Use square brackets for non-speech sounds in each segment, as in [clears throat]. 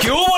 ¿Qué hubo,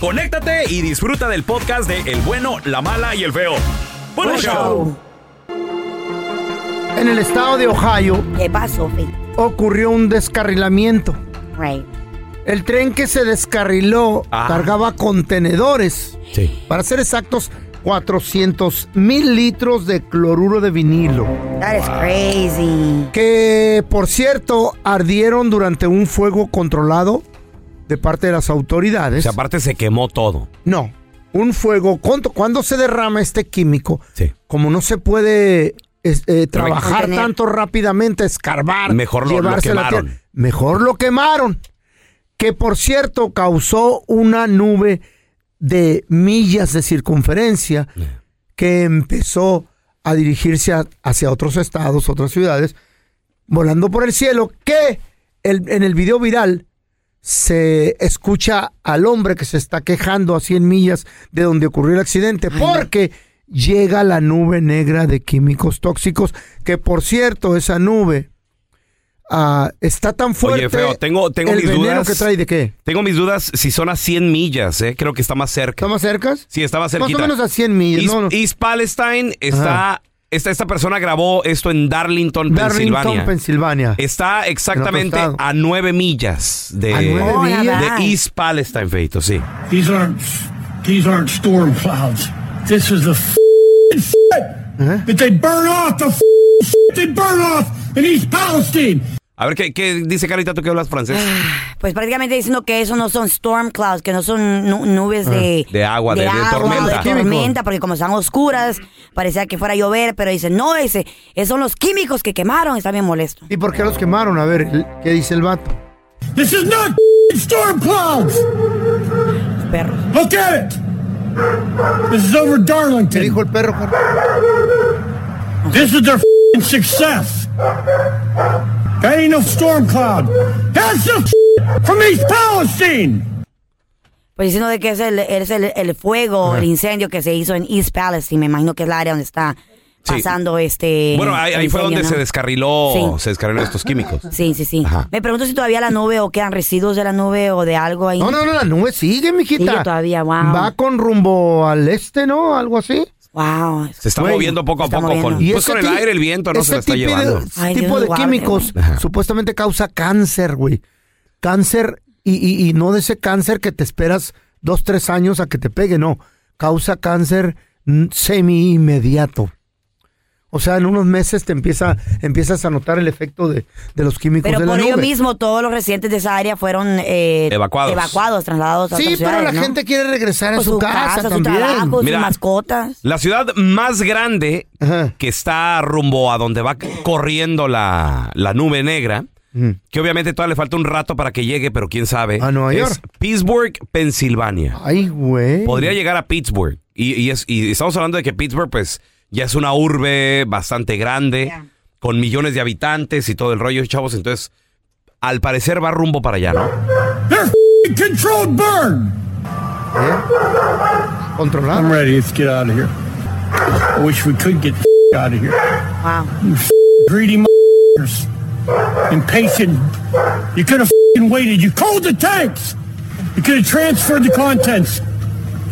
conéctate y disfruta del podcast de El bueno, la mala y el feo. ¡Buen Buen show! En el estado de Ohio ¿Qué pasó, ocurrió un descarrilamiento. Right. El tren que se descarriló Ah. cargaba contenedores. Sí. Para ser exactos, 400 mil litros de cloruro de vinilo. That is crazy. Que, por cierto, ardieron durante un fuego controlado de parte de las autoridades. aparte se quemó todo. No, un fuego. Cuando se derrama este químico, Sí. como no se puede es- eh, trabajar tanto rápidamente, escarbar, Mejor lo- lo llevarse la quemaron. mejor lo quemaron. Que por cierto causó una nube de millas de circunferencia que empezó a dirigirse a- hacia otros estados, otras ciudades, volando por el cielo, que el- en el video viral se escucha al hombre que se está quejando a 100 millas de donde ocurrió el accidente, porque llega la nube negra de químicos tóxicos, que por cierto, esa nube ah, está tan fuerte. Oye, feo, tengo, tengo el mis dudas. que trae de qué? Tengo mis dudas si son a 100 millas, ¿eh? Creo que está más cerca. ¿Está más cerca? Sí, está más Más cerquita. o menos a 100 millas. East, no, no. East Palestine está... Esta, esta persona grabó esto en Darlington, Darlington, Pensilvania. Pensilvania. Está exactamente a nueve millas de, A nueve Oh, millas. nada. de East Palestine, Feito, sí. These aren't these aren't storm clouds. This is the f- shit that they burn off the f- shit they burn off in East Palestine. A ver, ¿qué, qué dice Carita tú que hablas francés? Pues prácticamente diciendo que eso no son storm clouds, que no son nu- nubes de, Ah, De agua, de- de tormenta. de tormenta, porque como están oscuras, parecía que fuera a llover, pero dice, no, ese, esos son los químicos que quemaron, está bien molesto. ¿Y por qué los quemaron? A ver, ¿qué dice el vato? This is not storm clouds. Perros. Look at it. This is over ¿Qué Darlington. dijo el perro? perro? This is their f***ing success. That ain't no storm cloud. That's the f- from East Palestine. Pues diciendo de que es el, es el, el fuego, el incendio que se hizo en East Palestine, me imagino que es el área donde está Sí. pasando este... Bueno, ahí, fue donde ¿no? se descarriló, Sí. se descarriló estos químicos. Sí, sí, sí. Ajá. Me pregunto si todavía la nube o quedan residuos de la nube o de algo ahí. No, no, no, la nube sigue, mijita. Sigue todavía, wow. Va con rumbo al este, ¿no? Algo así. Wow. Se está Güey, moviendo poco a está poco con, moviendo. pues ese con el ti- aire, el viento, no ese se la está tipo de- llevando. Ay, tipo Dios de guarde, químicos güey. supuestamente causa cáncer, güey. Cáncer y, y- y no de ese cáncer que te esperas dos, tres años a que te pegue, no. Causa cáncer mm, semi-inmediato. O sea, en unos meses te empieza, empiezas a notar el efecto de, de los químicos Pero de por la ello nube. mismo, todos los residentes de esa área fueron eh, Evacuados. evacuados, trasladados a Sí, otras pero la gente quiere regresar a Pues su, casa, su también. trabajo, Mira. sus mascotas. La ciudad más grande Ajá. que está rumbo a donde va corriendo la, la nube negra, Mm. que obviamente todavía le falta un rato para que llegue, pero quién sabe. A Nueva es York. Pittsburgh, Pensilvania. Ay, güey. Podría llegar a Pittsburgh. Y, y es, y estamos hablando de que Pittsburgh, pues, ya es una urbe bastante grande, Ya. con millones de habitantes y todo el rollo, chavos. Entonces, al parecer va rumbo para allá, ¿no? They're f***ing controlled burn. I'm Controlado. ready. Let's get out of here. I wish we could get out of here. Wow. You f***ing greedy motherfuckers. Impatient. You could have f***ing waited. You cold the tanks. You could have transferred the contents.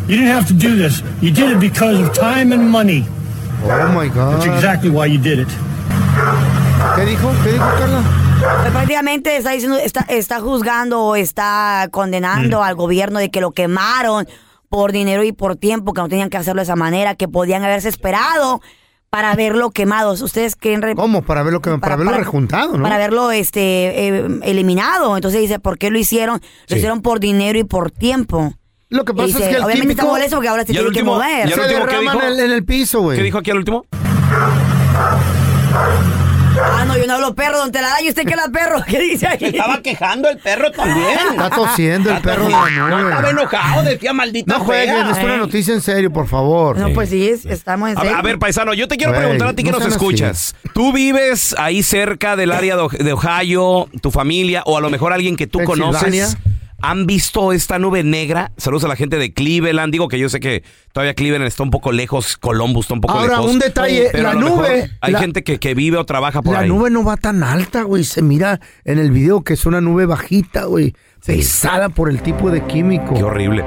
You didn't have to do this. You did it because of time and money. Oh my God. That's exactly why you did it. ¿Qué dijo? ¿Qué dijo, Carla? Pues prácticamente está diciendo, está, está juzgando o está condenando al gobierno de que lo quemaron por dinero y por tiempo, que no tenían que hacerlo de esa manera, que podían haberse esperado para verlo quemados. ¿Ustedes creen? re- ¿Cómo? Para verlo, que, para, verlo rejuntado, ¿no? Para verlo este, eh, eliminado. Entonces dice, ¿por qué lo hicieron? Lo Sí. hicieron por dinero y por tiempo. Lo que pasa dice, es que el obviamente está químico molesto porque ahora se ¿Y al tiene que último- mover. y al se último qué derrama dijo? en el, en el piso, güey. ¿Qué dijo aquí al último? Ah, no, yo no hablo perro, don Telada. ¿Y usted qué la perro? ¿Qué dice ahí? Estaba quejando el perro también. Está tosiendo el perro la No, estaba enojado, decía maldita No jueguen, es una noticia en serio, por favor. No, pues sí, es- estamos en A ver, serio. a ver, paisano, yo te quiero preguntar a ti que no nos sean así. escuchas. ¿Tú vives ahí cerca del área de Ohio, tu familia, o a lo mejor alguien que tú conoces? ¿Han visto esta nube negra? Saludos a la gente de Cleveland. Digo que yo sé que todavía Cleveland está un poco lejos, Columbus está un poco Ahora, lejos. un detalle, pero la nube, Hay la- gente que, que vive o trabaja por La ahí. nube no va tan alta, güey. Se mira en el video que es una nube bajita, güey. Pesada por el tipo de químico. Qué horrible.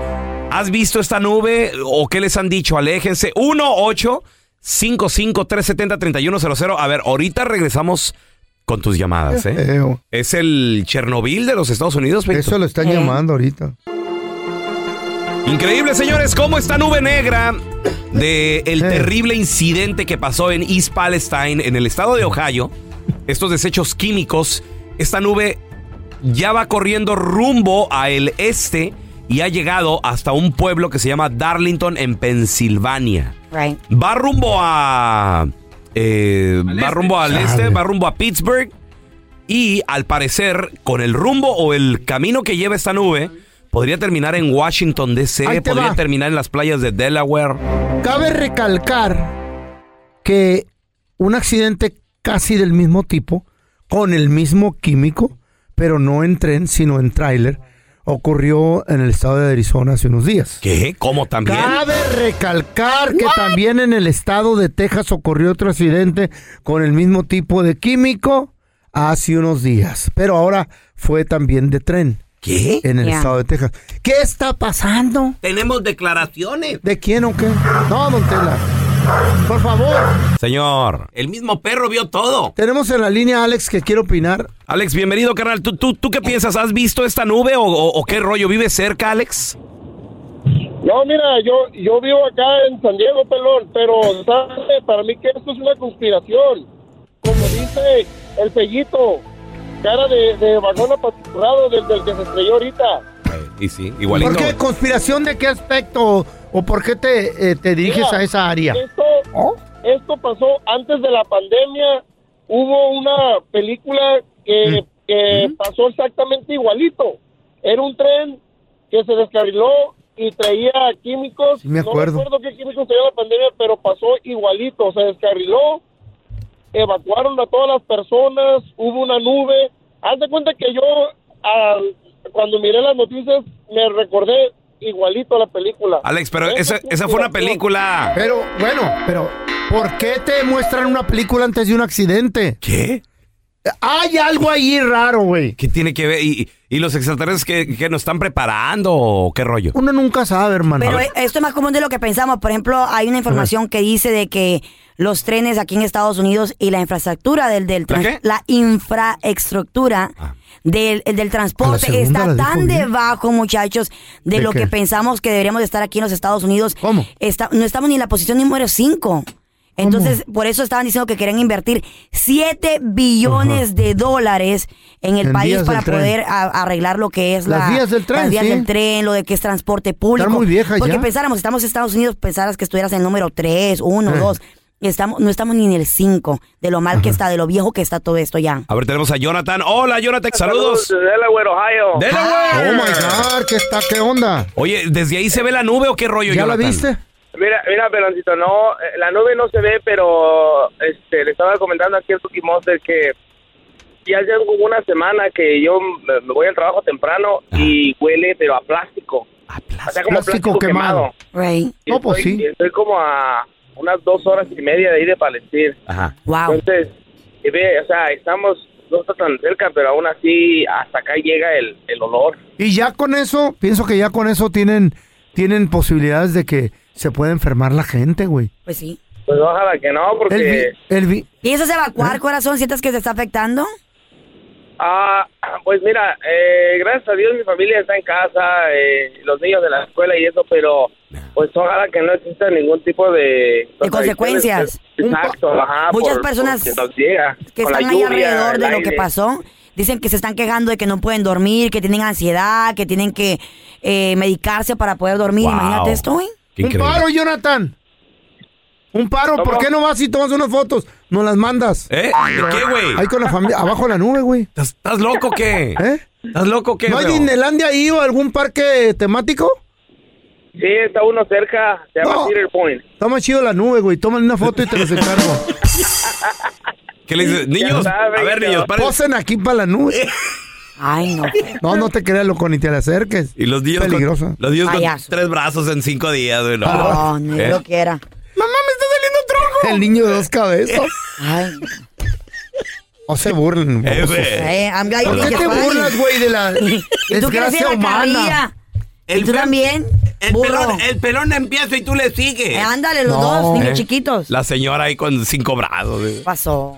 ¿Has visto esta nube o qué les han dicho? Aléjense. 1 8 55 370 3100 A ver, ahorita regresamos con tus llamadas, ¿eh? Feo. Es el Chernobyl de los Estados Unidos. Eso lo están Eh. llamando ahorita. Increíble, señores, cómo esta nube negra de el Eh. terrible incidente que pasó en East Palestine, en el estado de Ohio, estos desechos químicos, esta nube ya va corriendo rumbo a el este y ha llegado hasta un pueblo que se llama Darlington en Pensilvania. Right. Va rumbo a. eh, va este. rumbo al este, va rumbo a Pittsburgh. Y al parecer, con el rumbo o el camino que lleva esta nube, podría terminar en Washington DC, podría va. terminar en las playas de Delaware. Cabe recalcar que un accidente casi del mismo tipo, con el mismo químico, pero no en tren, sino en tráiler, ocurrió en el estado de Arizona hace unos días. ¿Qué? ¿Cómo también? Cabe recalcar que también en el estado de Texas ocurrió otro accidente con el mismo tipo de químico hace unos días, pero ahora fue también de tren ¿Qué? en el estado de Texas. ¿Qué está pasando? Tenemos declaraciones. ¿De quién o qué? No, don Tela. Por favor. Señor. El mismo perro vio todo. Tenemos en la línea a Alex que quiere opinar. Alex, bienvenido, carnal. ¿Tú, tú, tú qué piensas? ¿Has visto esta nube o, o- o qué rollo? ¿Vives cerca, Alex? No, mira, yo yo vivo acá en San Diego, pelón, pero ¿sabes? para mí que esto es una conspiración. Como dice el pellito, cara de, de vagón apachurrado del, del que se estrelló ahorita. Y sí, igualito. ¿Por qué? ¿Conspiración de qué aspecto? ¿O por qué te, eh, te diriges Mira, a esa área? Esto, esto pasó antes de la pandemia. Hubo una película que, que pasó exactamente igualito. Era un tren que se descarriló y traía químicos. Sí, me acuerdo. No recuerdo qué químicos traía la pandemia, pero pasó igualito. Se descarriló, evacuaron a todas las personas, hubo una nube. Haz de cuenta que yo, al- cuando miré las noticias, me recordé igualito a la película. Alex, pero esa, es esa fue una película. Pero, bueno, pero ¿por qué te muestran una película antes de un accidente? ¿Qué? Hay algo ahí raro, güey. ¿Qué tiene que ver? ¿Y, y los extraterrestres que, que nos están preparando o qué rollo? Uno nunca sabe, hermano. Pero esto es más común de lo que pensamos. Por ejemplo, hay una información que dice de que los trenes aquí en Estados Unidos y la infraestructura del, del ¿La qué? la infraestructura Ah. Del, el del transporte está tan debajo, muchachos, de, ¿De lo qué? que pensamos que deberíamos de estar aquí en los Estados Unidos. ¿Cómo? Está- no estamos ni en la posición número 5. Entonces, por eso estaban diciendo que querían invertir 7 billones de dólares en el En país para poder a- arreglar lo que es Las la, vías del tren, las vías sí. del tren, lo de que es transporte público. muy viejas Porque ya. pensáramos, estamos en Estados Unidos, pensaras que estuvieras en el número 3, 1, Eh. 2. Estamos, no estamos ni en el 5 de lo mal que está, de lo viejo que está todo esto ya. A ver, tenemos a Jonathan. Hola, Jonathan, saludos. Delaware, Ohio. Delaware. Oh my God, ¿qué está? ¿Qué onda? Oye, ¿desde ahí se ve la nube o qué rollo, ¿Ya la Jonathan? viste? Mira, mira, Peloncito, no, eh, la nube no se ve, pero este, le estaba comentando aquí al Cookie Monster que ya hace una semana que yo me voy al trabajo temprano y huele, pero a plástico. O sea, como Plástico plástico, quemado. quemado. Right. Y No, pues estoy- sí. y Estoy como a unas dos horas y media de ahí de Palestina. Ajá. Wow. Entonces, y ve, o sea, estamos, no está tan cerca, pero aún así hasta acá llega el, el olor. Y ya con eso, pienso que ya con eso tienen, tienen posibilidades de que se pueda enfermar la gente, güey. Pues sí. Pues ojalá que no, El, porque... vi- el vi- ¿Piensas evacuar, ¿Eh? corazón? ¿Sientes que te está afectando? Ah, pues mira, eh, gracias a Dios mi familia está en casa, eh, los niños de la escuela y eso, pero pues ojalá que no exista ningún tipo de... De consecuencias. Exacto, ajá. Muchas por- personas llega que están ahí alrededor de lo que pasó. Dicen que se están quejando de que no pueden dormir, que tienen ansiedad, que tienen que eh, medicarse para poder dormir. Wow. Imagínate esto, güey. Un increíble. paro, Jonathan. Un paro, ¿por ¿Cómo? qué no vas y tomas unas fotos? ¿No las mandas? ¿Eh? ¿De qué, güey? Ahí con la familia, abajo de la nube, güey. ¿Estás, loco o qué? [laughs] ¿Eh? ¿Estás loco o qué, ¿No hay? Disneylandia ahí o algún parque temático? Sí, está uno cerca, se llama No. Cedar Point. Está más chido la nube, güey. Tómale una foto y te los encargo. [laughs] ¿Qué le dices? Niños, sabe, a ver, niños, paren. Posen aquí para la nube. [laughs] Ay, no. No, no te creas, loco, ni te le acerques. Y los niños, Peligroso. con, los niños con Payaso. tres brazos en cinco días, güey. No, No, no ¿Eh? lo quiera. ¡Mamá, me está saliendo tronco! El niño de dos [laughs] cabezas. Ay, No se burlen. Eh, eh, I'm ¿Por qué te burlas, güey, de la desgracia humana? El ¿Y tú también? El burro. pelón, el pelón empieza y tú le sigues. Eh, ándale, los No. dos, niños ¿Eh? chiquitos. La señora ahí con cinco brazos. güey. ¿Qué pasó?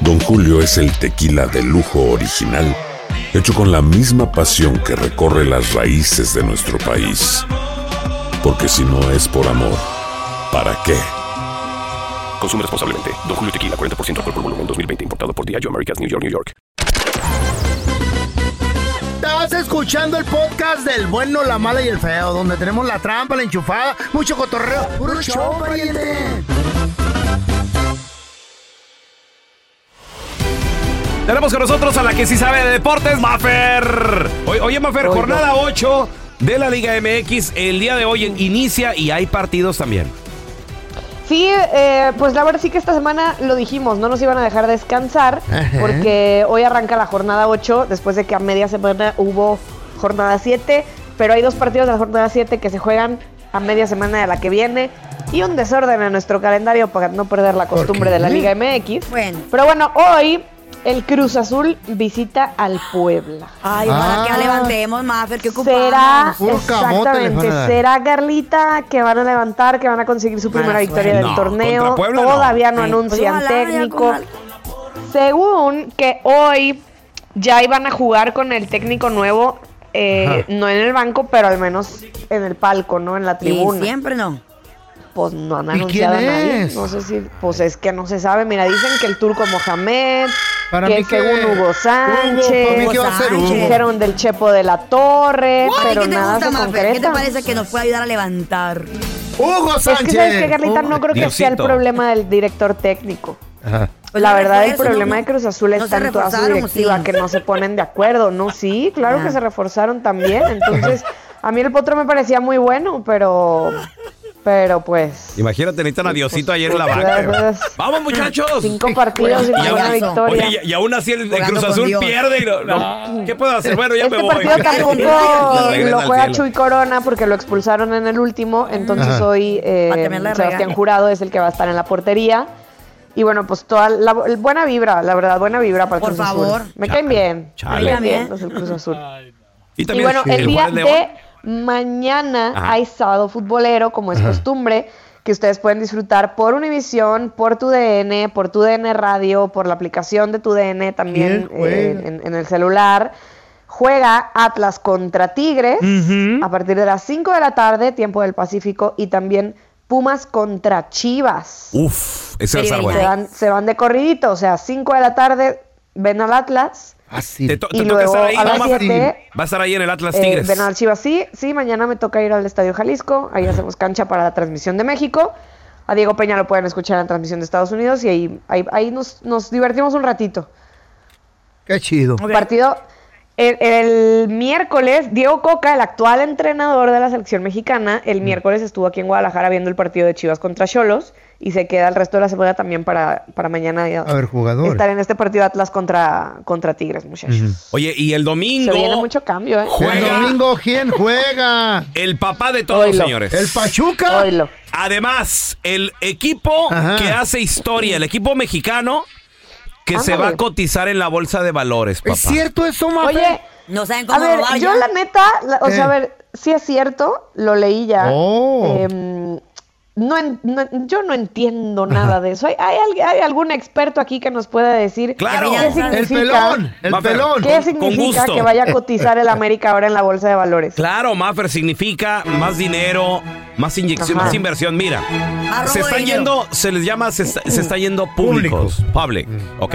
Don Julio es el tequila de lujo original, hecho con la misma pasión que recorre las raíces de nuestro país. Porque si no es por amor, ¿para qué? Consume responsablemente. Don Julio Tequila, 40% alcohol por volumen, 2020. Importado por Diageo Americas, New York, New York. Estás escuchando el podcast del bueno, la mala y el feo, donde tenemos la trampa, la enchufada, mucho cotorreo. ¡Puro show, pariente! Tenemos con nosotros a la que sí sabe de deportes, Mafer. Oye, Mafer, Oigo. jornada 8 de la Liga MX. El día de hoy inicia y hay partidos también. Sí, eh, pues la verdad sí que esta semana lo dijimos, no nos iban a dejar descansar Ajá. porque hoy arranca la jornada 8 después de que a media semana hubo jornada 7, pero hay dos partidos de la jornada 7 que se juegan a media semana de la que viene y un desorden en nuestro calendario para no perder la costumbre de la Liga MX. Bueno. Pero bueno, hoy el Cruz Azul visita al Puebla. Ay, Ah. que la levantemos, Maffer, que ocupamos. Será exactamente, será Carlita que van a levantar, que van a conseguir su primera Mala victoria suerte. del No, torneo. Puebla. Todavía no, anuncian técnico. Según que hoy ya iban a jugar con el técnico nuevo, eh, no en el banco, pero al menos en el palco, ¿no? En la Y tribuna. siempre no. Pues no han ¿Y anunciado a nadie. es? No sé si, pues es que no se sabe. Mira, dicen que el turco Mohamed, Para que mí que- según Hugo Hugo, Sánchez, para mí que va a ser Hugo. dijeron del Chepo de la Torre, ¿A pero qué te nada gusta, se Maffer? ¿Qué te concreta. parece que nos puede ayudar a levantar? Hugo Es que, Sánchez. ¿sabes qué, Carlita? No Hugo. creo que sea el problema del director técnico. Ajá. Pues la no verdad, el problema ¿no? de Cruz Azul ¿No está se en toda su directiva, sí? que no se ponen de acuerdo. No, sí, claro Ya. que se reforzaron también. Entonces, [laughs] a mí el potro me parecía muy bueno, pero. Pero pues. Imagínate, necesitan a Diosito ayer en la banca. Vamos, muchachos. Cinco partidos y Y ninguna aún, victoria. oye, y- y aún así el, el Cruz Azul Dios. pierde. Y no, no, ¿Qué puedo hacer? Bueno, ya Este me voy. partido [laughs] tampoco lo juega. Chuy Corona porque lo expulsaron en el último. Entonces Ajá. hoy eh, Sebastián. Jurado es el que va a estar en la portería. Y bueno, pues toda la el- buena vibra, la verdad, buena vibra para el Por Cruz Azul. favor. Me caen bien. Me caen bien los del Cruz Azul. Y Y también bueno, el, día Juárez León. de mañana Ajá. hay sábado futbolero, como es costumbre, que ustedes pueden disfrutar por Univisión, por tu DN, por tu DN Radio, por la aplicación de tu DN también eh, en, en el celular. Juega Atlas contra Tigres a partir de las 5 de la tarde, tiempo del Pacífico, y también Pumas contra Chivas. Uf, ese va a estar Se bueno. van, se van de corridito, o sea, 5 de la tarde ven al Atlas. Te, to- te Y toca luego estar ahí, a las ¿no, Mafer? siete, Va a estar ahí en el Atlas Eh, Tigres. ven al Chivas, sí, sí, mañana me toca ir al Estadio Jalisco, ahí hacemos cancha para la transmisión de México. A Diego Peña lo pueden escuchar en la transmisión de Estados Unidos y ahí, ahí, ahí nos, nos divertimos un ratito. Qué chido. Partido el, el miércoles, Diego Coca, el actual entrenador de la selección mexicana, Mm. el miércoles estuvo aquí en Guadalajara viendo el partido de Chivas contra Cholos y se queda el resto de la semana también para, para mañana ya A ver, jugadores. estar en este partido Atlas contra, contra Tigres, muchachos. Oye, y el domingo. Se viene mucho cambio, ¿eh? El domingo, ¿quién juega? El papá de todos, Oilo. señores. ¿El Pachuca? Oilo. Además, el equipo Ajá. que hace historia, el equipo mexicano que se va a cotizar en la bolsa de valores, papá. ¿Es cierto eso, Mafe? Oye, No saben a cómo ver, robar yo la neta, la- o sea, a Eh. ver, sí es cierto, lo leí ya. Oh. Em, no, en- no- yo no entiendo nada de eso. ¿Hay, hay, al- hay algún experto aquí que nos pueda decir Claro. qué El significa, El pelón, el Mafer, pelón. qué Con- con significa gusto. que vaya a cotizar el América ahora en la bolsa de valores? Claro, Maffer, significa más dinero, más inyección, Ajá. más inversión. Mira, se están yendo, se les llama, se está, se está yendo públicos, public, ¿ok?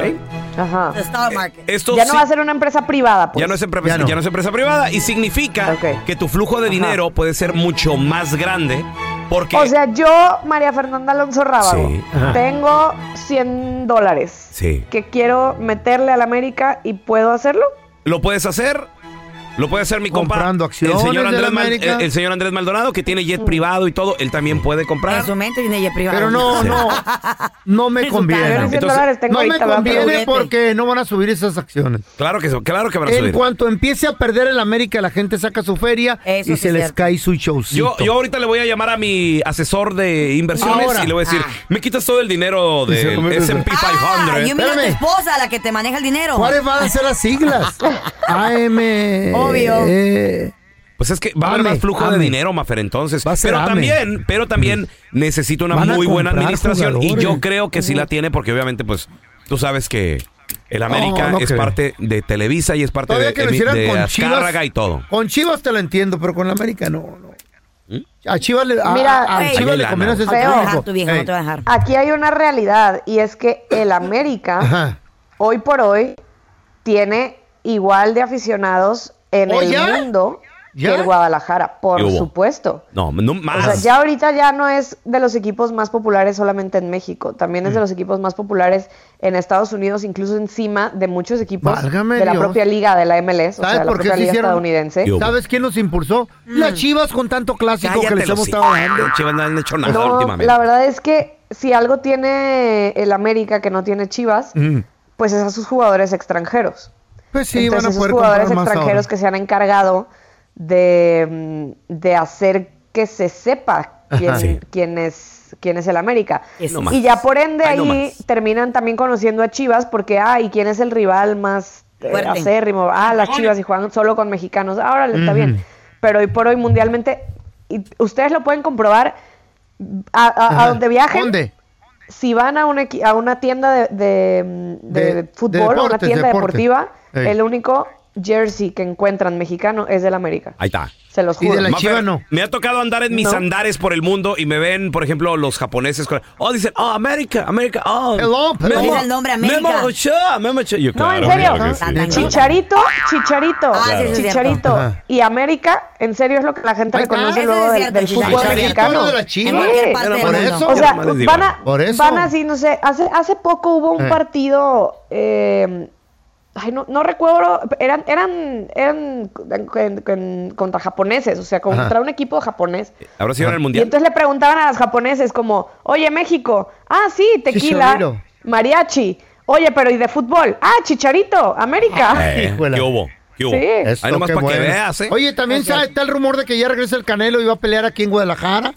Ajá. Market. Esto Ya no va a ser una empresa privada, pues. ya no, es empresa, Ya no. ya no es empresa privada y significa que tu flujo de Ajá. dinero puede ser mucho más grande porque O sea, yo, María Fernanda Alonso Rábago, Sí. Tengo 100 dólares sí, que quiero meterle al América y puedo hacerlo. lo puedes hacer. Lo puede hacer mi compa. Comprando acciones el señor de Andrés Mal- el, el señor Andrés Maldonado que tiene jet privado y todo, él también puede comprar. En su mente tiene ella privada. Pero no, Sí. no, no me [laughs] conviene. cara. Pero 100 Entonces, dólares tengo No me ahorita, ¿verdad? Pero- conviene porque no van a subir esas acciones. Claro que claro que van a En subir. cuanto empiece a perder el América, la gente saca su feria Eso y sí se es les cierto. cae su showcito. Yo, yo ahorita le voy a llamar a mi asesor de inversiones Ahora. y le voy a decir, Ah. me quitas todo el dinero Y se del convierte en- S&P Ah, 500. yo miro a tu Espérame. esposa, la que te maneja el dinero. ¿Cuáles van a ser las siglas? [laughs] AM. Obvio. eh, Pues es que va a haber más flujo de dinero, Mafer, entonces. Va a ser Pero ame. también, pero también necesita una muy buena administración y yo creo que sí la tiene porque obviamente, pues, tú sabes que el América no es creo. parte de Televisa y es parte Todavía de, que lo de, hicieran de con Azcárraga Chivas. y todo. Con Chivas te lo entiendo, pero con la América no. no. ¿Mm? A Chivas le, a, Mira, a-. Chivas le conviene hacer No. Aquí hay una realidad y es que el América Ajá. hoy por hoy tiene igual de aficionados en ¿Oh, el ya? mundo ¿Ya? que el Guadalajara, por supuesto. No, no O más. sea, ya ahorita ya no es de los equipos más populares solamente en México, también es Mm. de los equipos más populares en Estados Unidos, incluso encima de muchos equipos Válgame de la propia liga de la MLS, o ¿Sabes sea, la por qué propia se liga hicieron? estadounidense. ¿Sabes quién los impulsó? Las Chivas con tanto clásico que les hemos estado dando. Chivas no han hecho nada No, últimamente. la verdad es que si algo tiene el América que no tiene Chivas, Mm. pues es a sus jugadores extrañeros. Pues sí, Entonces, van a esos poder jugadores más extranjeros ahora. que se han encargado de, mm, de hacer que se sepa quién, Ajá. Sí. quién es quién es el América. Eso. Y ya por ende Ay, ahí terminan también conociendo a Chivas porque, ah, ¿y quién es el rival más eh, Fuerte. acérrimo? Ah, las Chivas y juegan solo con mexicanos. Ahora está bien. Pero hoy por hoy mundialmente, y ustedes lo pueden comprobar a, a- a Ajá. donde viajen. ¿Dónde? Si van a una, equi- a una tienda de, de, mm, de De- de fútbol o una deportes, tienda deportes. deportiva, Ey. el único jersey que encuentran mexicano es del América. Ahí está. Se los juro. Mafer, Me ha tocado andar en mis No. andares por el mundo y me ven, por ejemplo, los japoneses. con- Oh, dicen, oh, América, América, oh. Hello, pero- el nombre América. Memo Ochoa, Memo Ochoa. Yo, No, en serio. claro que sí. Chicharito, Chicharito, Ah, sí, eso es Chicharito cierto. Y América, en serio es lo que la gente reconoce Eso luego es del, cierto, del Chicharito. fútbol Chicharito mexicano. no de la Chivas. En cualquier parte Pero del por mundo. eso. O sea, van a, Por eso. van así, no sé, hace, hace poco hubo un Eh. partido, eh, ay, no, no recuerdo, eran, eran, eran en- en- contra japoneses, o sea, contra Ajá. un equipo japonés. Ahora sí el Y mundial. entonces le preguntaban a los japoneses como, oye, México, ah, sí, tequila, Chicharito. mariachi, oye, pero ¿y de fútbol? Ah, Chicharito, América. [laughs] Eh, Híjole. ¿Qué hubo? ¿Qué hubo? Sí. Ahí nomás para que veas, ¿eh? Oye, también está el rumor de que ya regresa el Canelo y va a pelear aquí en Guadalajara.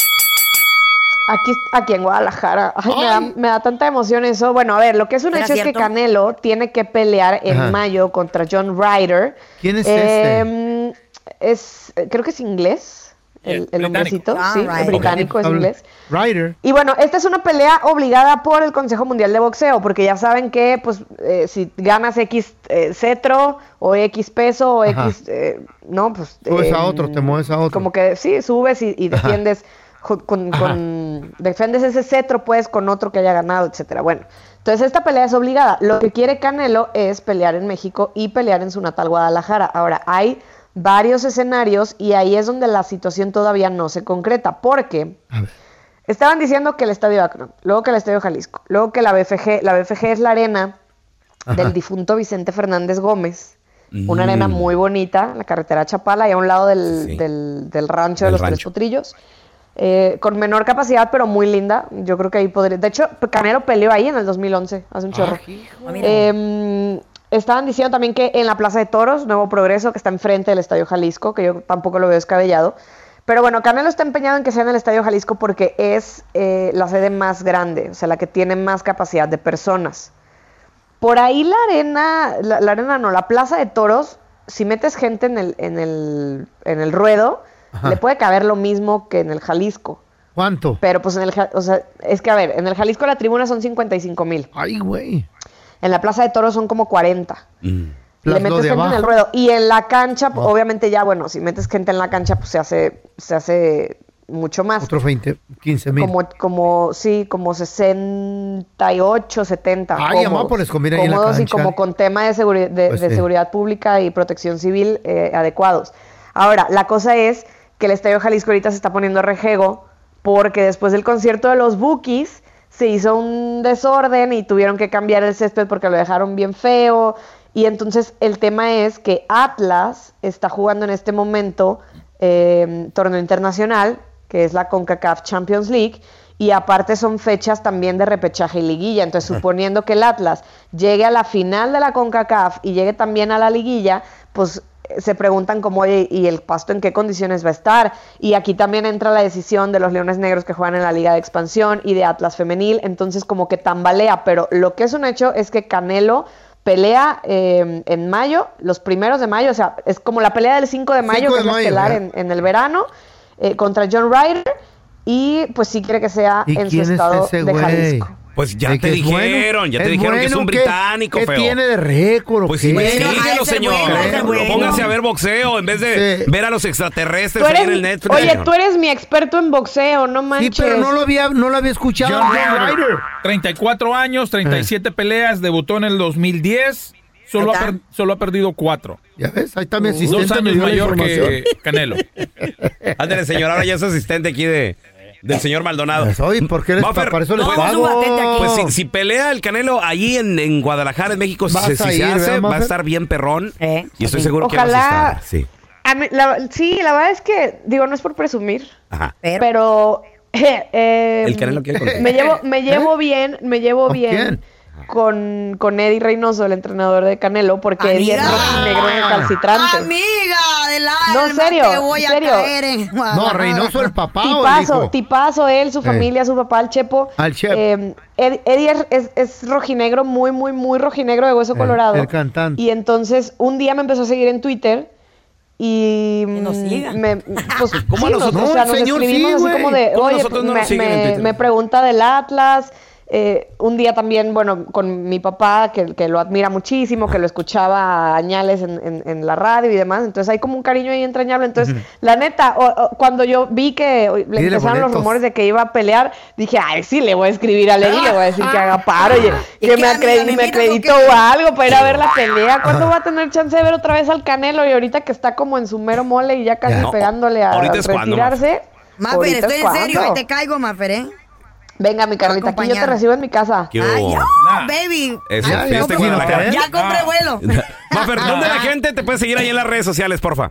Aquí, aquí en Guadalajara. Ay, me, da, me da tanta emoción eso. Bueno, a ver, lo que es un ¿Será hecho es que? Canelo tiene que pelear en Ajá. mayo contra John Ryder. ¿Quién es Eh, Es, eh, creo que es inglés, el, el británico. hombrecito, Ah, sí, el británico es inglés. Ryder. Y bueno, esta es una pelea obligada por el Consejo Mundial de Boxeo, porque ya saben que, pues, eh, si ganas X eh, cetro o X peso o Ajá. X, eh, no, pues... Subes a em, otro, te mueves a otro. Como que sí, subes y, defiendes con, defiendes ese cetro, pues, con otro que haya ganado, etcétera. Bueno, entonces esta pelea es obligada. Lo que quiere Canelo es pelear en México y pelear en su natal Guadalajara. Ahora, hay varios escenarios y ahí es donde la situación todavía no se concreta, porque estaban diciendo que el Estadio Akron, luego que el Estadio Jalisco, luego que la BFG, la BFG es la arena Ajá. del difunto Vicente Fernández Gómez, una Mm. arena muy bonita, la carretera Chapala, y a un lado del, Sí. del- del rancho de los Tres. Potrillos. Eh, con menor capacidad, pero muy linda. Yo creo que ahí podría. De hecho, Canelo peleó ahí en el 2011, hace un chorro. Ah. Eh, estaban diciendo también que en la Plaza de Toros, Nuevo Progreso, que está enfrente del Estadio Jalisco, que yo tampoco lo veo descabellado. Pero bueno, Canelo está empeñado en que sea en el Estadio Jalisco porque es eh, la sede más grande, o sea, la que tiene más capacidad de personas. Por ahí la arena, la, la arena no, la Plaza de Toros, si metes gente en el, en el, en el ruedo, Ajá. le puede caber lo mismo que en el Jalisco. ¿Cuánto? Pero pues en el, o sea, es que a ver, en el Jalisco la tribuna son 55 mil. Ay, güey. En la Plaza de Toros son como 40. Mm. Le metes de gente en el ruedo. Y en la cancha, obviamente ya, bueno, si metes gente en la cancha, pues se hace, se hace mucho más. Otros 20, 15 mil. Como, como, sí, como 68, 70. Ay, cómodos. amá, pues les conviene ahí en la Cómodos y cancha. como con tema de, seguri- de, Pues de sí. seguridad pública y protección civil eh, adecuados. Ahora, la cosa es que el Estadio Jalisco ahorita se está poniendo rejego porque después del concierto de los Bookies se hizo un desorden y tuvieron que cambiar el césped porque lo dejaron bien feo. Y entonces el tema es que Atlas está jugando en este momento eh, torneo internacional, que es la CONCACAF Champions League, y aparte son fechas también de repechaje y liguilla. Entonces, suponiendo que el Atlas llegue a la final de la CONCACAF y llegue también a la liguilla, pues se preguntan cómo, oye, ¿y el pasto en qué condiciones va a estar? Y aquí también entra la decisión de los Leones Negros que juegan en la Liga de Expansión y de Atlas Femenil, entonces como que tambalea, pero lo que es un hecho es que Canelo pelea eh, en mayo, los primeros de mayo, o sea, es como la pelea del 5 de mayo, 5 que es la mayo, estelar ya. en, en el verano, eh, contra John Ryder, y pues sí quiere que sea ¿Y en su es estado ese de? Jalisco. Pues ya ¿De te bueno? dijeron, ya te dijeron que es un británico, ¿Qué, feo. tiene de récord? Pues qué? investíguelo, señor. bueno. Póngase a ver boxeo en vez de Sí. ver a los extraterrestres ahí en el Netflix. oye, señor. tú eres mi experto en boxeo, no Sí, manches. pero no lo había, no lo había escuchado. John John Ryder. Ryder. 34 años, 37 peleas, debutó en el 2010, solo ha, solo ha perdido 4. Ya ves, ahí está mi asistente. Dos años mayor que Canelo. [laughs] Ándale, señor, ahora ya es asistente aquí de, del señor Maldonado. Oye, ¿por qué les para eso les no, pago? Pues si, si pelea el Canelo allí en, en Guadalajara, en México, si, se- si hace, ¿verdad, va a estar bien perrón. Eh, y estoy sí. seguro que vas a estar. Sí. A mí, la- sí, la verdad es que, digo, no es por presumir, Ajá. Pero, pero [laughs] eh, El Canelo quiere contigo. me llevo, me llevo bien, me llevo ¿Con bien quién? Con, con Eddie Reynoso, el entrenador de Canelo, porque Eddie es Amiga. negro recalcitrante. amiga del alma, No, en serio, te voy en a serio. caer en No. Reynoso el papá o el Tipazo, hijo. tipazo, él, su Eh. familia, su papá, el Chepo. Al Chepo. Eh, Ed- Eddie es, es- es rojinegro, muy, muy, muy rojinegro de hueso Eh, colorado. el cantante. Y entonces un día me empezó a seguir en Twitter y Que nos mm, siga. me, pues, ¿Cómo a sí, nos- nosotros? o sea, No, nos señor, escribimos sí, así como de, ¿Cómo oye, nosotros no me, nos siguen en me- me pregunta del Atlas, eh, un día también, bueno, con mi papá, que, que lo admira muchísimo, que lo escuchaba a añales en, en- en la radio y demás, entonces hay como un cariño ahí entrañable. Entonces, la neta, o- o- cuando yo vi que le empezaron los rumores de que iba a pelear, dije, ay, sí, le voy a escribir a Ley, le voy a decir que haga paro, y, que me, acre- me acredito o algo para ir a ver la pelea. ¿Cuándo va a tener chance de ver otra vez al Canelo? Y ahorita que está como en su mero mole y ya casi No, pegándole a retirarse. Mafer, estoy es en serio, te caigo, Mafer, ¿eh? Venga, mi Carlita, aquí yo te recibo en mi casa. Baby. Es Ay, una fiesta no, en Guadalajara. Ya compré vuelo. [laughs] Mafer, ¿dónde la gente te puede seguir ahí en las redes sociales, porfa?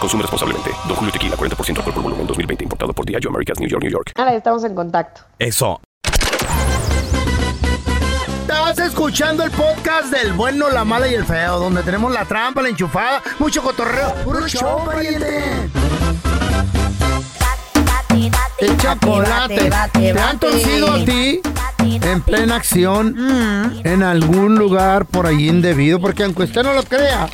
Consume responsablemente. Don Julio Tequila, 40% alcohol por volumen, 2020. Importado por Diageo Americas, New York, New York. Ahora estamos en contacto. Eso. Estás escuchando el podcast del bueno, la mala y el feo, donde tenemos la trampa, la enchufada, mucho cotorreo. ¡Puro show, pariente! El chocolate. ¿Te han torcido a ti en plena acción en algún lugar por ahí indebido? Porque aunque usted no lo crea,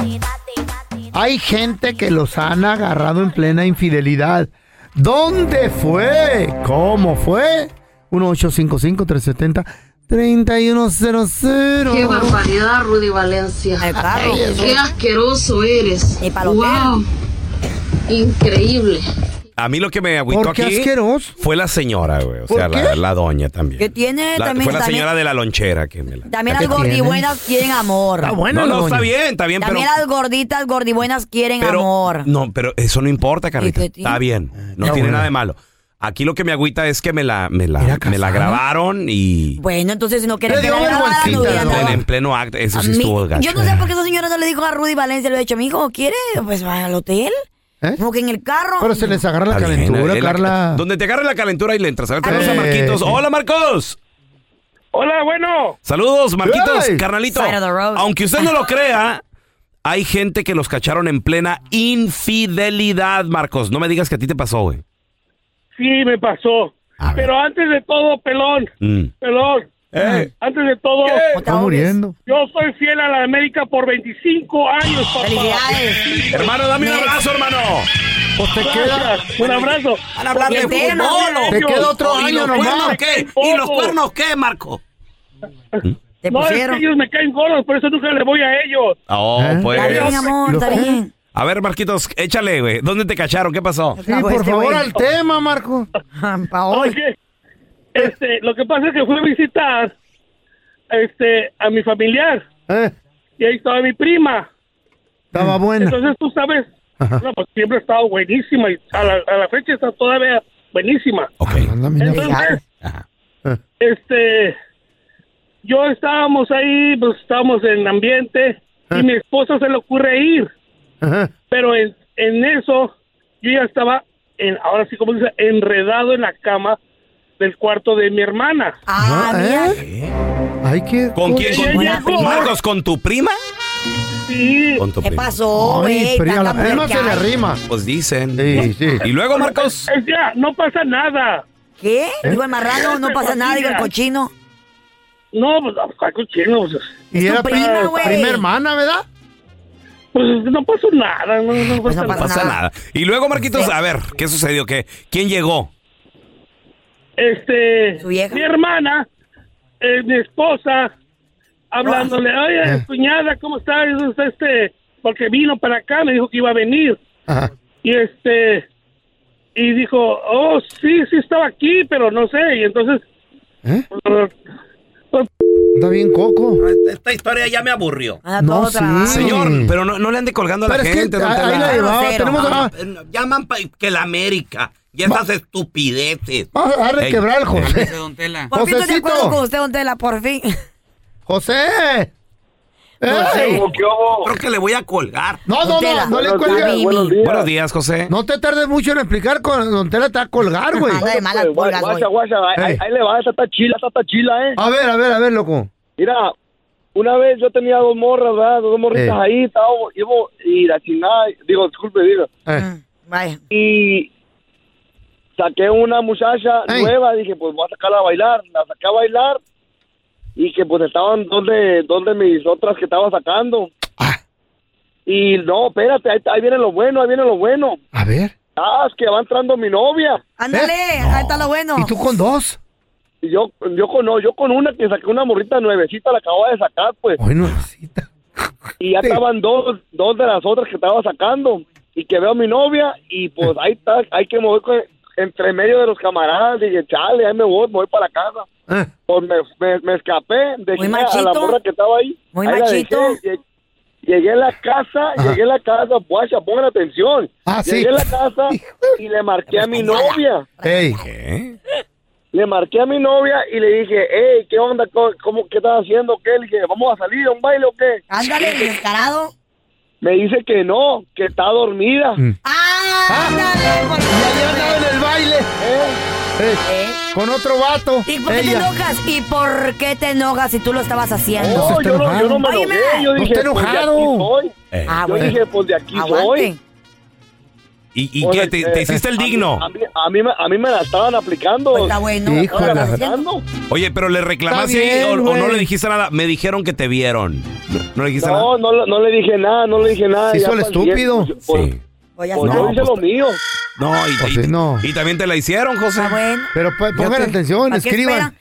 hay gente que los han agarrado en plena infidelidad. ¿Dónde fue? ¿Cómo fue? 1-855-370-3100. Qué barbaridad, Rudy Valencia. carro. Qué asqueroso eres. Wow. Increíble. A mí lo que me agüitó ¿Por qué aquí asqueroso? fue la señora, güey. O ¿Por sea, qué? la, la doña también. Que tiene La- también. fue la también, señora de la lonchera que me la... también ¿Qué las gordibuenas quieren amor. no, no, está bien, está bien, pero... También las gorditas gordibuenas quieren pero- amor. No, pero eso no importa, Carlita. qué tiene? Está bien. No Está tiene bueno. nada de malo. Aquí lo que me agüita es que me la, me la, ¿Era me la grabaron y... Bueno, entonces si no grabar a la novia, En, no. en pleno acto, eso sí estuvo gacho. Yo no sé por qué esa señora no le dijo a Rudy Valencia, le ha dicho, mi hijo, ¿quiere? Pues vaya al hotel. ¿Eh? Como que en el carro. Pero se les agarra la calentura, eh, la- Carla. Donde te agarre la calentura y le entras. A ver, tenemos a Eh, Marquitos. sí. ¡Hola, Marcos! Hola, bueno. Saludos, Marquitos, carnalito. Side of the road. Aunque usted no lo [laughs] crea, hay gente que los cacharon en plena infidelidad, Marcos. No me digas que a ti te pasó, güey. Sí, me pasó. Pero antes de todo, pelón, Mm. pelón, Eh. antes de todo, Está muriendo. yo soy fiel a la América por 25 años, papá. Felicidades. Hermano, dame un abrazo, hermano. Pues te queda. Un abrazo. Van a hablar de fútbol. te- queda otro ¿Y año los cuernos nomás. qué? ¿Y los cuernos qué, Marco? Te No, es que pusieron. ellos me caen gordos, por eso nunca le voy a ellos. Oh, ¿Eh? pues. Está bien, amor, ¿Lo está bien. A ver, Marquitos, échale, güey. ¿Dónde te cacharon? ¿Qué pasó? Sí, por este favor, güey. al tema, Marco. [laughs] Pa' hoy. Oye, este, lo que pasa es que fui a visitar este, a mi familiar Eh, y ahí estaba mi prima. estaba buena. Entonces tú sabes, no, pues siempre ha estado buenísima y a la, a la fecha está todavía buenísima. Ok. Entonces, Ajá. Eh, este, yo estábamos ahí, pues estábamos en ambiente y mi esposa se le ocurre ir, ajá. pero en, en eso yo ya estaba, en, ahora sí como dice, enredado en la cama del cuarto de mi hermana. Ah, Ah, mira. ¿eh? Hay que... ¿Con quién? ¿Con- prima. Marcos, ¿con tu prima? Sí, Con tu ¿Qué prima. pasó, Ay, güey? la prima se le rima. Pues dicen. Sí, sí. Y luego, Marcos. es ya, no pasa nada. ¿Qué? Digo el marrano, no pasa nada, digo el cochino. No, pues, ¿cuál cochino? Pues, Y era pri- prima hermana, ¿verdad? pues no pasó nada, no, no Pues pasa, No pasa nada. Y luego, Marquitos, a ver, ¿qué sucedió? ¿Qué? ¿Quién llegó? Este, mi hermana, eh, mi esposa, hablándole, oye, cuñada, ¿cómo estás? Este, porque vino para acá, me dijo que iba a venir. Y este, y dijo, oh, sí, sí estaba aquí, pero no sé, y entonces... uh, Está bien, Coco. Esta historia ya me aburrió. No, sí. Señor, pero no, no le ande colgando a Pero la es que gente. don ahí Tela. la llevaba, tenemos Ah, una- eh, Llaman que la América. Y esas estupideces. Vamos a darle Ey. quebrar al José. Por fin estoy de acuerdo con usted, don Tela, por fin. José. Ey. Creo que le voy a colgar. No, no, no, no le cuelgues. Buenos días, José. No te tardes mucho en explicar, con Don Tela te va a colgar, güey. Anda de malas pulgas, guacha, guacha, ahí, le va, esta está chila, esta está chila, ¿eh? A ver, a ver, a ver, loco. Mira, una vez yo tenía dos morras, ¿verdad? Dos morritas Eh. ahí, estaba, y la chingada, digo, disculpe, digo. Eh. Vaya. Y saqué una muchacha nueva, dije, pues voy a sacarla a bailar. La saqué a bailar y que pues estaban dos de, dos de mis otras que estaba sacando. Y no, espérate, ahí, ahí viene lo bueno, ahí viene lo bueno. A ver. Ah, es que va entrando mi novia. Ándale, ahí está lo bueno. ¿Y tú con dos? Y yo, yo con, no, yo con una que saqué una morrita nuevecita, la acababa de sacar, pues. Bueno, Y ya estaban dos, dos de las otras que estaba sacando. Y que veo a mi novia y pues ahí está, hay que mover con- entre medio de los camaradas. Dije, chale, ahí me voy, me voy para la casa. Pues me, me, me escapé, dejé Muy a la morra que estaba ahí. Muy ahí la machito. dejé, Llegué a la casa, llegué a la casa, guacha, pongan atención. Ah, sí. Llegué a la casa [laughs] y le marqué a mi novia. Ey. Le marqué a mi novia y le dije, hey, ¿qué onda? ¿Cómo, cómo- qué estás haciendo? ¿Qué? Le dije, ¿vamos a salir a un baile o qué? Ándale, descarado. Me dice que no, que está dormida. Ah, en el baile. Eh, Con otro vato. ¿Y por qué te Ella. enojas? ¿Y por qué te enojas si tú lo estabas haciendo? No, yo no, yo no me enojé, yo dije, pues de aquí soy. Ah, yo bueno. dije, pues de aquí Aguante. soy. ¿Y, y qué? sea, ¿Te, eh, te hiciste el a mí- digno? A mí, a mí, me- a mí me la estaban aplicando. Pues está bueno. Híjole. Oye, pero le reclamaste bien, o, o no le dijiste nada. Me dijeron que te vieron. No, no le dijiste nada. No, no, no le dije nada, no le dije nada. Se ya hizo el estúpido. pues, pues, Sí. Voy a pues, hacer- yo hice lo mío. No, y, Pues y- sí, no. y también te la hicieron, José. Está bueno. Pero pues, pongan atención, ¿Para qué escriban.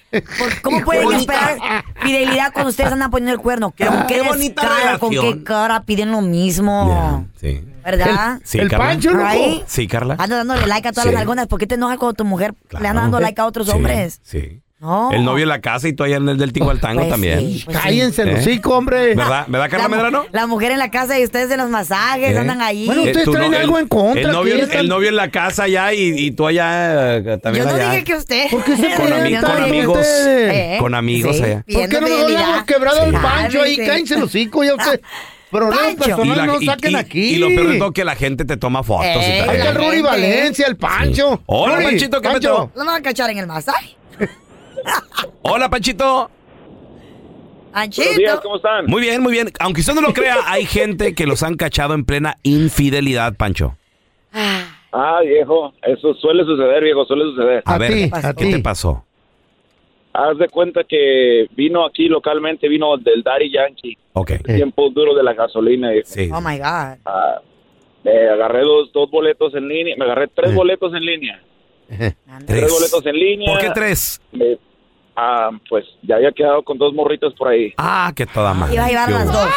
¿Cómo [laughs] pueden esperar fidelidad cuando ustedes andan poniendo el cuerno? ¿Con qué, qué bonita descaro, ¿Con qué cara piden lo mismo? Sí. ¿Verdad? Sí, El Carla. Pancho. Ahí. Sí, Carla. Anda dándole like a todas Sí. las algunas. ¿Por qué te enojas cuando tu mujer le anda dando like a otros Sí, hombres? Sí. No. El novio en la casa y tú allá en el del tingo al tango Pues también. sí, pues sí. Cállense, ¿Eh? los hocico, hombre. ¿Verdad? ¿Verdad, Carla mu- Medrano? la mujer en la casa y ustedes en los masajes ¿Eh? andan ahí. Bueno, ustedes tú traen no- algo en contra, El novio, el novio en la casa allá y, y tú allá eh, también Yo no allá. dije que usted. ¿Por qué se [laughs] Con, ami- con amigos. ustedes? Eh, Con amigos sí. allá. ¿Por qué Pidiendo no nos fidelidad. hemos quebrado el Sí. pancho ahí? Cálmense. Cállense los hocico, ya usted. [laughs] Problemas Pancho. Y, personales la- no y- saquen y- aquí. y lo peor de todo que la gente te toma fotos y Eh. Ahí está el. Valencia, el Pancho. Hola, Rudy, Panchito, ¿qué Pancho. peteo? ¿Lo van a cachar en el masaje? Hola, Panchito. Buenos días. ¿cómo están? Muy bien, muy bien. Aunque usted no lo crea, hay [laughs] gente que los han cachado en plena infidelidad, Pancho. Ah, viejo, eso suele suceder, viejo, suele suceder. A, A ver, ti, ¿qué a te ti. pasó? Haz de cuenta que vino aquí localmente, vino del Daddy Yankee, Ok. tiempo duro de la gasolina. viejo. Sí. Oh my God. Ah, me agarré dos, dos boletos en línea, me agarré tres boletos en línea. [laughs] Tres boletos en línea. ¿Por qué tres? Me- ah, pues ya había quedado con dos morritos por ahí. Ah, que toda madre. Iba a llevar las dos.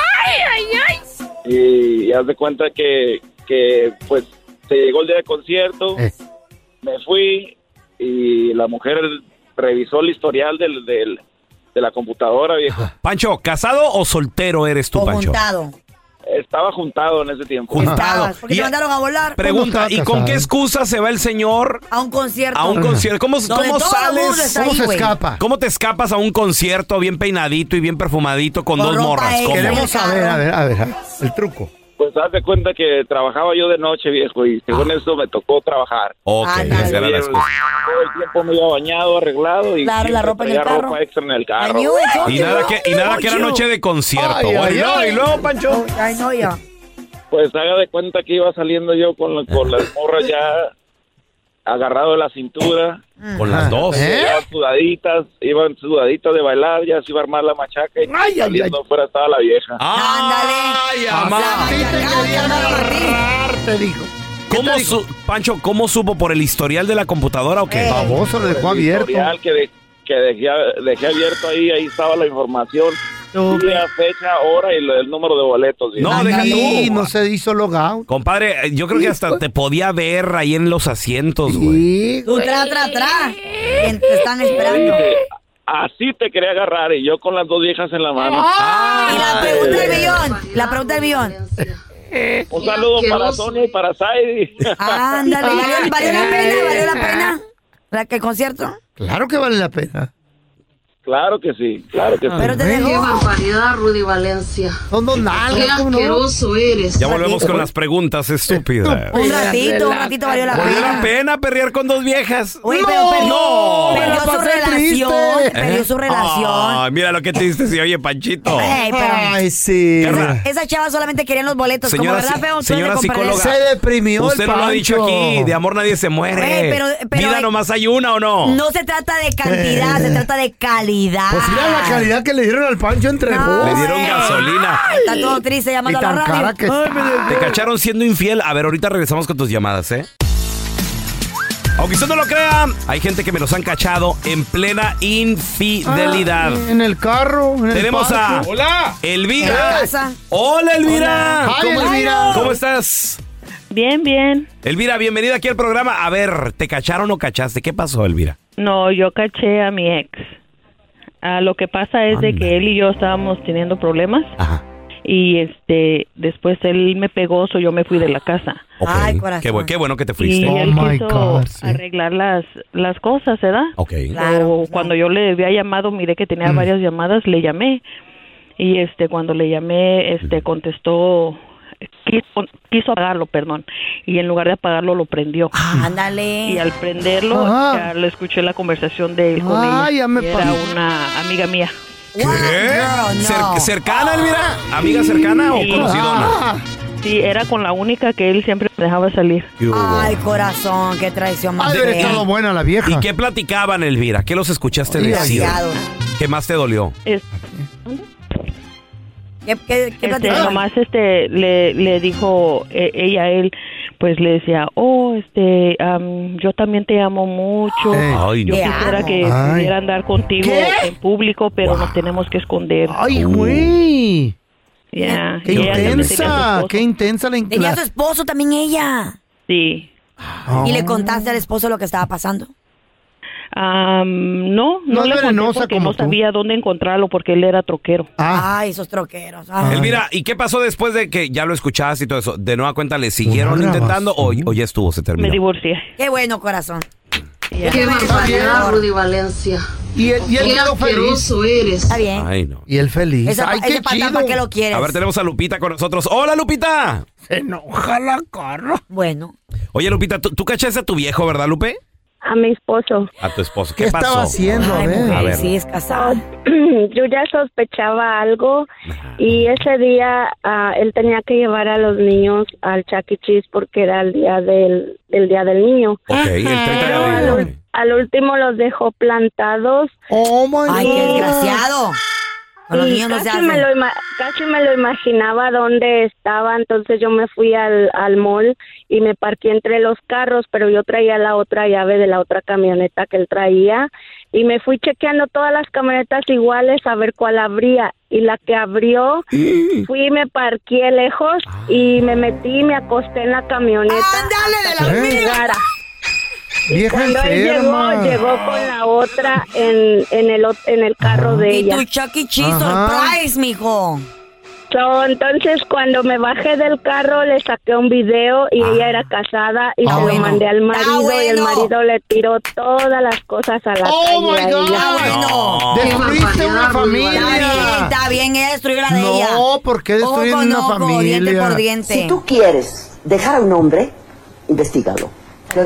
Y, y haz de cuenta que, que pues se llegó el día del concierto, Eh. me fui y la mujer revisó el historial del, del- de la computadora, viejo. Pancho, ¿casado o soltero eres tú, O Pancho? juntado. Estaba juntado en ese tiempo. Juntado. Estabas, Porque Y- te mandaron a volar Pregunta, ¿Cómo ¿y con qué excusa se va el señor a un concierto. a un concierto? ¿Cómo, Donde cómo todo el mundo sales? está ¿Cómo ahí, se güey. escapa? ¿Cómo te escapas a un concierto bien peinadito y bien perfumadito con, Con dos ropa morras? Queremos- Queremos saber, a ver, a ver, a ver, el truco. Pues haz de cuenta que trabajaba yo de noche, viejo, y según eso me tocó trabajar. Ok, Ándale. esa era la excusa. Todo el tiempo me iba bañado, arreglado y Claro, la ropa en el traía carro. ropa extra en el carro. Y nada que, y nada que era noche de concierto. Ay, ay, y, luego, ay. y luego, Pancho. I know ya. Pues haga de cuenta que iba saliendo yo con, la- con las morras ya agarrado de la cintura. Con las dos. Iban sudaditas, iban sudaditas de bailar, ya se iba a armar la machaca y Ay, ay, saliendo fuera estaba la vieja. ¡Ay, amá! Te dijo. ¿Cómo su- Pancho, ¿cómo supo por el historial de la computadora o qué? Baboso, lo dejó El abierto. historial que, de- que dejé, dejé abierto ahí, ahí estaba la información. Día, fecha, hora y lo- el número de boletos. No, deja Y tú. no se hizo logout. Compadre, eh, yo creo que hasta te podía ver ahí en los asientos, güey. Sí, Tú tra, tra, tra. Te están esperando. Así te quería agarrar y yo con las dos viejas en la mano. Y la pregunta del millón. La pregunta del millón. Un saludo para Sonia y para Saidi. Ándale, ¿valió, valió la pena? ¿Valió la pena? ¿La que concierto? Claro que vale la pena. Claro que sí, claro que sí. Pero te Qué dejó. barbaridad, Rudy Valencia. Son dos Qué nalgas, ¿cómo no? asqueroso eres. Ya volvemos con las preguntas, estúpida. Un ratito, un ratito valió la ¿Valió pena. la pena perrear con dos viejas? Oye, pero perdió, No. perdió su relación. Perdió su relación. Ay, mira lo que te diste oye, Panchito. Ay, sí. Esa chava solamente querían los boletos. Señora, como verdad, feo, señora psicóloga. Se deprimió Usted lo ha dicho aquí, de amor nadie se muere. Vida nomás hay una o no. No se trata de cantidad, se trata de calidad. Pues mira la calidad que le dieron al Pancho entre No, Le dieron gasolina. Está todo triste Y llamando a la radio. cara que está. Te cacharon siendo infiel. A ver, ahorita regresamos con tus llamadas, ¿eh? Aunque usted no lo crea, hay gente que me los han cachado en plena infidelidad. Ah, en el carro. En el Tenemos a. ¡Hola! Elvira. Hola, Elvira. Hola. ¿Cómo, Hi, Elvira. ¿Cómo estás? Bien, bien. Elvira, bienvenida aquí al programa. A ver, ¿te cacharon o cachaste? ¿Qué pasó, Elvira? No, yo caché a mi ex. Ah, lo que pasa es de que él y yo estábamos teniendo problemas Ajá. y este después él me pegó, so yo me fui de la casa. Ay, corazón. Qué, bu- qué bueno que te Y fuiste. Oh, él my quiso God, sí. arreglar las las cosas, ¿verdad? Ok. Claro, cuando yo le había llamado, miré que tenía Mm. varias llamadas, le llamé y este cuando le llamé, este contestó quiso, quiso apagarlo, perdón, y en lugar de apagarlo lo prendió. Ándale. Y al prenderlo, Ajá. ya le escuché la conversación de él con Ah, ella. ya me era pasó. una amiga mía. ¿Qué? Cer-. ¿Cercana, Elvira? ¿Amiga cercana o Sí. conocidona? Ah, Sí, era con la única que él siempre me dejaba salir. Ay, corazón, qué traición más fea. estado buena la vieja. ¿Y qué platicaban, Elvira? ¿Qué los escuchaste Oye, decir? ¿Qué más te dolió? Es- ¿Qué, qué, qué este, nomás este le, le dijo eh, ella a él, pues le decía, oh, este, am, yo también te amo mucho. Ay, Yo quisiera amo. que Ay. pudiera andar contigo ¿Qué? en público, pero nos tenemos que esconder. Ay, güey. Ya, Qué intensa. Qué intensa la Tenía la- su esposo también ella. Sí. Oh. Y le contaste al esposo lo que estaba pasando. Am, no, No no, le conté venenosa porque como no tú. sabía dónde encontrarlo porque él era troquero. Ah, Ay, esos troqueros. Ay. Elvira, ¿y qué pasó después de que ya lo escuchaste y todo eso? ¿De nueva cuenta le siguieron intentando o, o ya estuvo, se Me terminó? divorcié. Qué bueno, corazón. Qué barbaridad. Rudy Valencia. y él, y él Qué quedó feliz. eres. Está bien. Ay, no. Y él feliz. Esa, Ay, qué chido. ¿para qué lo quieres? A ver, tenemos a Lupita con nosotros. ¡Hola, Lupita! Se enoja la cara. Bueno. Oye, Lupita, ¿tú, tú cachaste a tu viejo, verdad, Lupe? A mi esposo. A tu esposo. ¿Qué, ¿Qué, pasó? estaba haciendo? Ay, a ver. mujer, A ver. sí, es casada. [clears throat] Yo ya sospechaba algo y ese día ah, él tenía que llevar a los niños al Chuck E. Cheese porque era el día del, del día del niño. Ok, el 30 de al, al último los dejó plantados Oh, my Ay, qué God. desgraciado. Con los y niños no se casi, hacen. me lo ima- casi me lo imaginaba dónde estaba, entonces yo me fui al, al mall y me parqué entre los carros, pero yo traía la otra llave de la otra camioneta que él traía y me fui chequeando todas las camionetas iguales a ver cuál abría y la que abrió fui me parqué lejos y me metí y me acosté en la camioneta ¡Ándale de la que mía! llegara. Vieja Cuando él llegó, enferma. llegó con la otra en, en, el, en el carro de Y ella. tu Chuck E. Cheese Ajá. surprise, mijo. So, entonces cuando me bajé del carro le saqué un video y ella era casada y Ah, se bueno. lo mandé al marido Ah, y el bueno. marido le tiró todas las cosas a la Oh, calle my God. Ah, bueno. Destruiste una Está bien, familia. está bien, ella destruyó la de ella. No, ¿por qué destruir una ojo, familia? diente por diente. Si tú quieres dejar a un hombre, investigalo.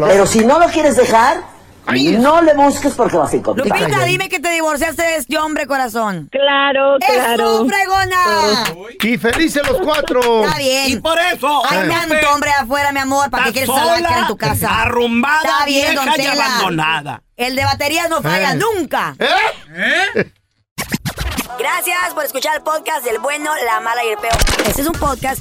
Pero si no lo quieres dejar, No le busques porque vas a encontrar. Lupita, dime que te divorciaste de este hombre, corazón. Claro, claro. ¡Eso, fregona! Y felices los cuatro. Está bien. Y por eso, Hay Lupe, tanto hombre afuera, mi amor, ¿para estás quieres salvaje sola, en tu casa? arrumbada, Está bien, don vieja y abandonada. El de baterías no falla Eh. nunca. ¿Eh? Gracias por escuchar el podcast del bueno, la mala y el peor. Este es un podcast